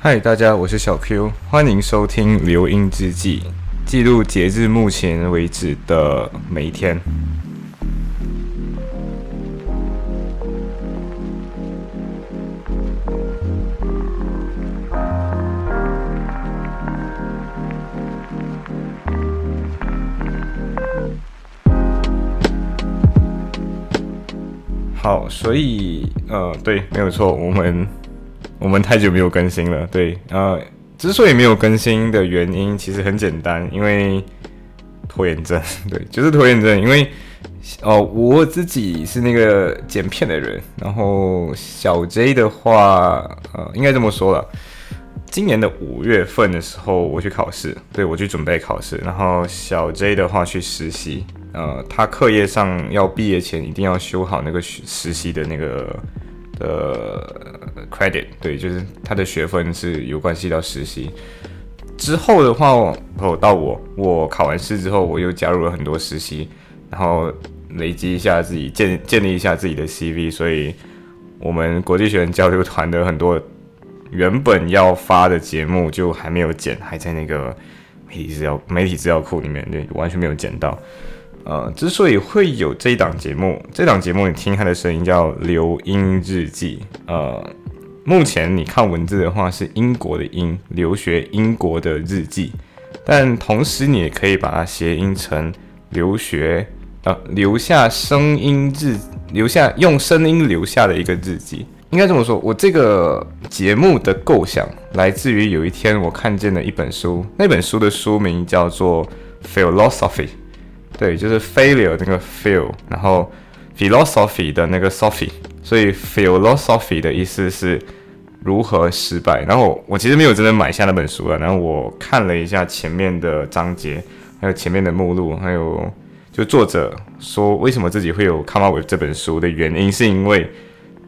嗨，大家，我是小 Q，欢迎收听《留音之记》，记录截至目前为止的每一天。好，所以呃，对，没有错，我们我们太久没有更新了。对，呃，之所以没有更新的原因其实很简单，因为拖延症。对，就是拖延症。因为哦，我自己是那个剪片的人，然后小 J 的话，呃，应该这么说了。今年的五月份的时候，我去考试，对我去准备考试，然后小 J 的话去实习。呃，他课业上要毕业前一定要修好那个实习的那个的 credit，对，就是他的学分是有关系到实习。之后的话，哦，到我我考完试之后，我又加入了很多实习，然后累积一下自己建建立一下自己的 CV，所以我们国际学生交流团的很多原本要发的节目就还没有剪，还在那个媒体资料媒体资料库里面，对，完全没有剪到。呃，之所以会有这一档节目，这档节目你听它的声音叫《留英日记》。呃，目前你看文字的话是英国的英，留学英国的日记，但同时你也可以把它谐音成留学，呃，留下声音日，留下用声音留下的一个日记。应该这么说，我这个节目的构想来自于有一天我看见了一本书，那本书的书名叫做《Philosophy》。对，就是 failure 那个 fail，然后 philosophy 的那个 Sophie，所以 philosophy 的意思是如何失败。然后我其实没有真的买下那本书了，然后我看了一下前面的章节，还有前面的目录，还有就作者说为什么自己会有 come up with 这本书的原因，是因为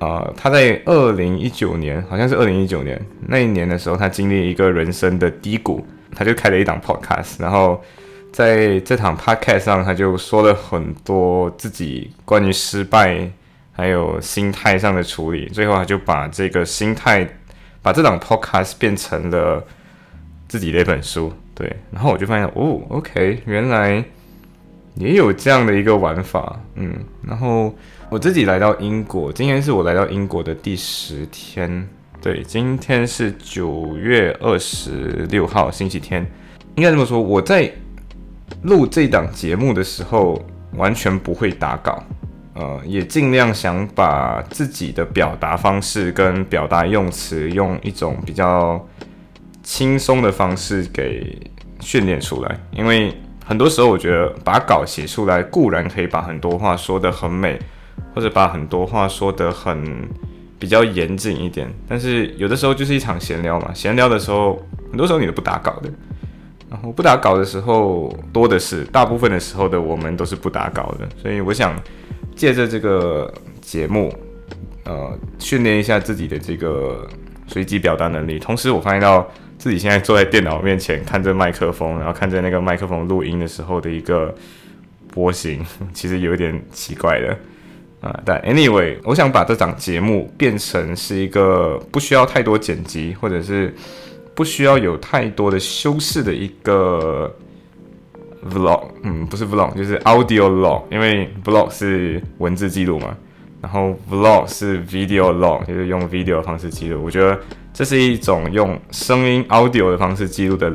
呃他在二零一九年，好像是二零一九年那一年的时候，他经历一个人生的低谷，他就开了一档 podcast，然后。在这场 podcast 上，他就说了很多自己关于失败还有心态上的处理。最后，他就把这个心态，把这档 podcast 变成了自己的一本书。对，然后我就发现，哦，OK，原来也有这样的一个玩法。嗯，然后我自己来到英国，今天是我来到英国的第十天。对，今天是九月二十六号，星期天。应该这么说，我在。录这档节目的时候，完全不会打稿，呃，也尽量想把自己的表达方式跟表达用词，用一种比较轻松的方式给训练出来。因为很多时候，我觉得把稿写出来固然可以把很多话说得很美，或者把很多话说得很比较严谨一点，但是有的时候就是一场闲聊嘛，闲聊的时候，很多时候你都不打稿的。然后不打稿的时候多的是，大部分的时候的我们都是不打稿的，所以我想借着这个节目，呃，训练一下自己的这个随机表达能力。同时，我发现到自己现在坐在电脑面前，看着麦克风，然后看着那个麦克风录音的时候的一个波形，其实有一点奇怪的啊。但 anyway，我想把这档节目变成是一个不需要太多剪辑，或者是。不需要有太多的修饰的一个 vlog，嗯，不是 vlog，就是 audio log，因为 vlog 是文字记录嘛，然后 vlog 是 video log，就是用 video 的方式记录。我觉得这是一种用声音 audio 的方式记录的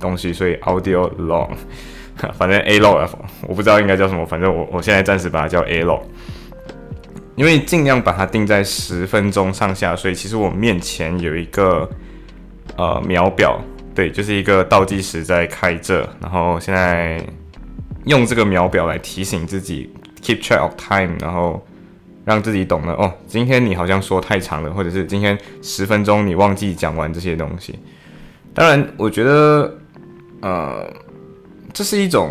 东西，所以 audio log，反正 a log，我不知道应该叫什么，反正我我现在暂时把它叫 a log，因为尽量把它定在十分钟上下，所以其实我面前有一个。呃，秒表对，就是一个倒计时在开着，然后现在用这个秒表来提醒自己 keep track of time，然后让自己懂了哦，今天你好像说太长了，或者是今天十分钟你忘记讲完这些东西。当然，我觉得呃，这是一种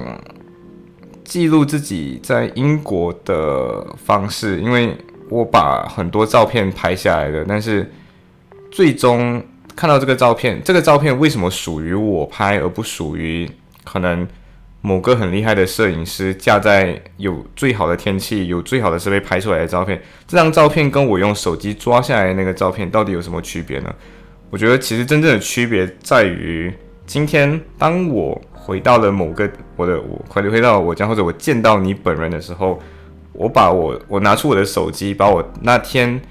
记录自己在英国的方式，因为我把很多照片拍下来了，但是最终。看到这个照片，这个照片为什么属于我拍，而不属于可能某个很厉害的摄影师架在有最好的天气、有最好的设备拍出来的照片？这张照片跟我用手机抓下来那个照片到底有什么区别呢？我觉得其实真正的区别在于，今天当我回到了某个我的我回回到我家或者我见到你本人的时候，我把我我拿出我的手机，把我那天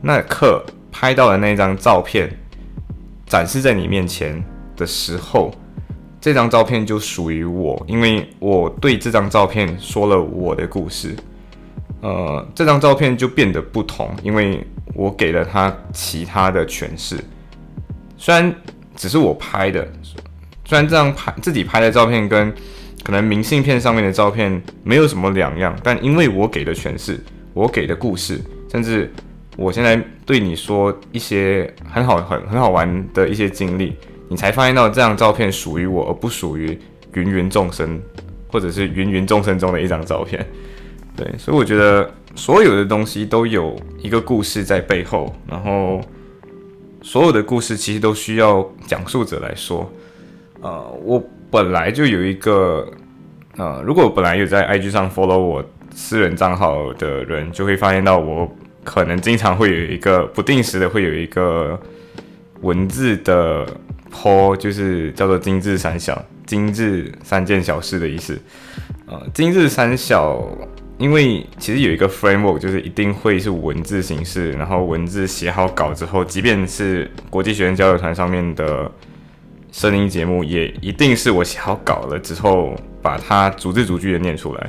那刻拍到的那张照片展示在你面前的时候，这张照片就属于我，因为我对这张照片说了我的故事。呃，这张照片就变得不同，因为我给了他其他的诠释。虽然只是我拍的，虽然这张拍自己拍的照片跟可能明信片上面的照片没有什么两样，但因为我给的诠释，我给的故事，甚至我现在对你说一些很好、很很好玩的一些经历，你才发现到这张照片属于我，而不属于芸芸众生，或者是芸芸众生中的一张照片。对，所以我觉得所有的东西都有一个故事在背后，然后所有的故事其实都需要讲述者来说。呃，我本来就有一个，呃，如果本来有在 IG 上 follow 我私人账号的人，就会发现到我可能经常会有一个不定时的会有一个文字的 po，就是叫做“精致三小”，精致三件小事的意思。呃，精致三小。因为其实有一个 framework，就是一定会是文字形式，然后文字写好稿之后，即便是国际学生交流团上面的声音节目，也一定是我写好稿了之后，把它逐字逐句的念出来。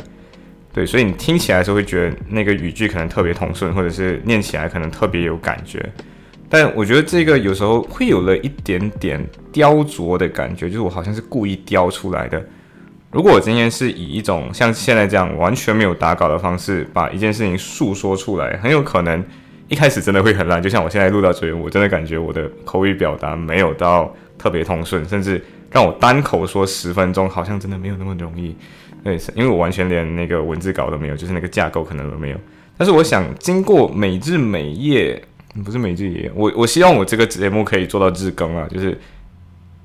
对，所以你听起来的时候会觉得那个语句可能特别通顺，或者是念起来可能特别有感觉。但我觉得这个有时候会有了一点点雕琢的感觉，就是我好像是故意雕出来的。如果我今天是以一种像现在这样完全没有打稿的方式把一件事情诉说出来，很有可能一开始真的会很烂。就像我现在录到这边，我真的感觉我的口语表达没有到特别通顺，甚至让我单口说十分钟好像真的没有那么容易。对，因为我完全连那个文字稿都没有，就是那个架构可能都没有。但是我想经过每日每夜，不是每日夜，我我希望我这个节目可以做到日更啊，就是。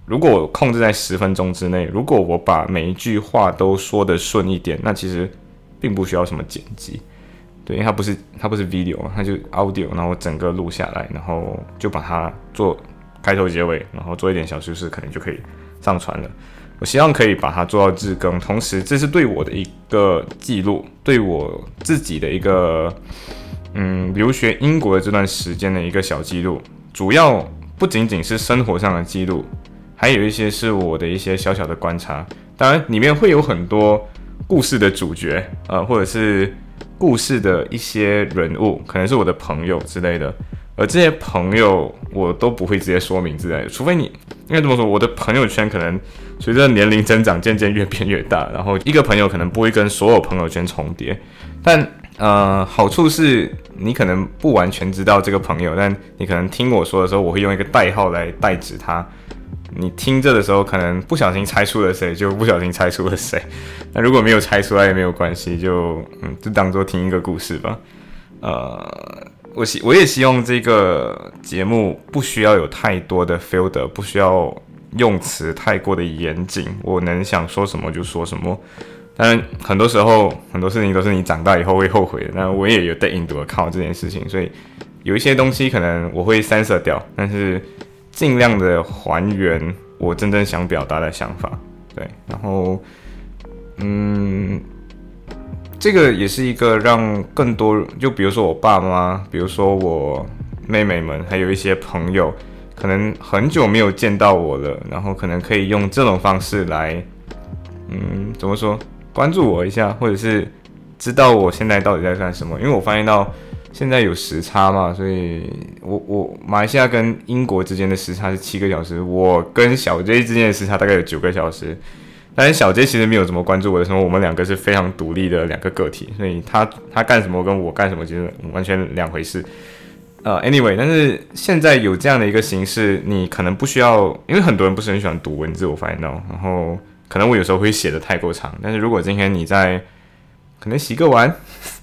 如果控制在十分钟之内，如果我把每一句话都说得顺一点，那其实并不需要什么剪辑，对，因为它不是它不是 video，它就 audio，然后整个录下来，然后就把它做开头结尾，然后做一点小修饰，可能就可以上传了。我希望可以把它做到日更，同时这是对我的一个记录，对我自己的一个嗯留学英国的这段时间的一个小记录，主要不仅仅是生活上的记录。还有一些是我的一些小小的观察，当然里面会有很多故事的主角，呃，或者是故事的一些人物，可能是我的朋友之类的。而这些朋友我都不会直接说名字的，除非你应该这么说，我的朋友圈可能随着年龄增长渐渐越变越大，然后一个朋友可能不会跟所有朋友圈重叠。但呃，好处是你可能不完全知道这个朋友，但你可能听我说的时候，我会用一个代号来代指他。你听着的时候，可能不小心猜出了谁，就不小心猜出了谁。那如果没有猜出来也没有关系，就嗯，就当做听一个故事吧。呃，我希我也希望这个节目不需要有太多的 filter，不需要用词太过的严谨，我能想说什么就说什么。当然，很多时候很多事情都是你长大以后会后悔的。那我也有带印度的靠这件事情，所以有一些东西可能我会 censor 掉，但是。尽量的还原我真正想表达的想法，对，然后，嗯，这个也是一个让更多，就比如说我爸妈，比如说我妹妹们，还有一些朋友，可能很久没有见到我了，然后可能可以用这种方式来，嗯，怎么说，关注我一下，或者是知道我现在到底在干什么，因为我发现到。现在有时差嘛，所以我我马来西亚跟英国之间的时差是七个小时，我跟小 J 之间的时差大概有九个小时。但是小杰其实没有怎么关注我的时候，我们两个是非常独立的两个个体，所以他他干什么跟我干什么其实完全两回事。呃，anyway，但是现在有这样的一个形式，你可能不需要，因为很多人不是很喜欢读文字，我发现到，然后可能我有时候会写的太过长，但是如果今天你在可能洗个碗，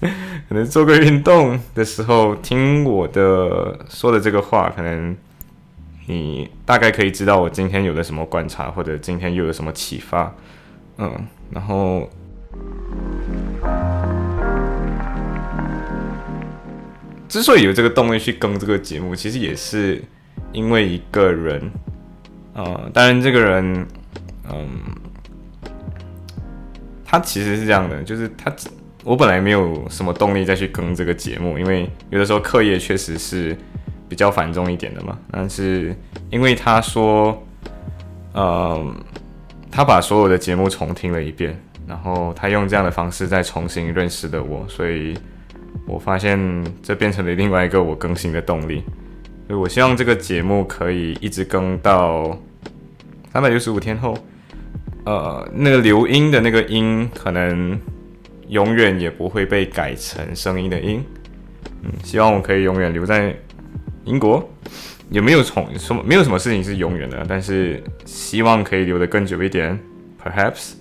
可能做个运动的时候听我的说的这个话，可能你大概可以知道我今天有了什么观察，或者今天又有什么启发。嗯，然后之所以有这个动力去更这个节目，其实也是因为一个人，呃，当然这个人，嗯，他其实是这样的，就是他，我本来没有什么动力再去更这个节目，因为有的时候课业确实是比较繁重一点的嘛。但是因为他说，呃，他把所有的节目重听了一遍，然后他用这样的方式再重新认识的我，所以我发现这变成了另外一个我更新的动力。所以我希望这个节目可以一直更到三百六十五天后。呃，那个留音的那个音，可能永远也不会被改成声音的音。嗯，希望我可以永远留在英国。有没有从什么？没有什么事情是永远的，但是希望可以留得更久一点，perhaps。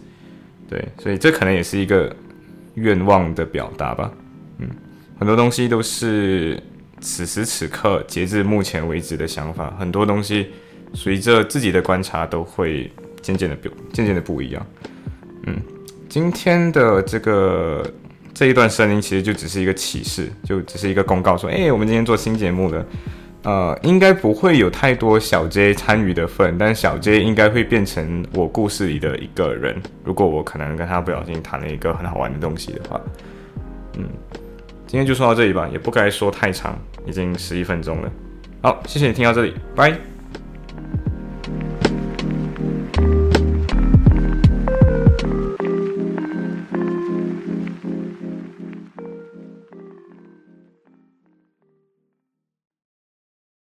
对，所以这可能也是一个愿望的表达吧。嗯，很多东西都是此时此刻，截至目前为止的想法。很多东西随着自己的观察都会。渐渐的变，渐渐的不一样。嗯，今天的这个这一段声音其实就只是一个启示，就只是一个公告，说，哎，我们今天做新节目了。呃，应该不会有太多小 J 参与的份，但小 J 应该会变成我故事里的一个人。如果我可能跟他不小心谈了一个很好玩的东西的话，嗯，今天就说到这里吧，也不该说太长，已经十一分钟了。好，谢谢你听到这里，拜。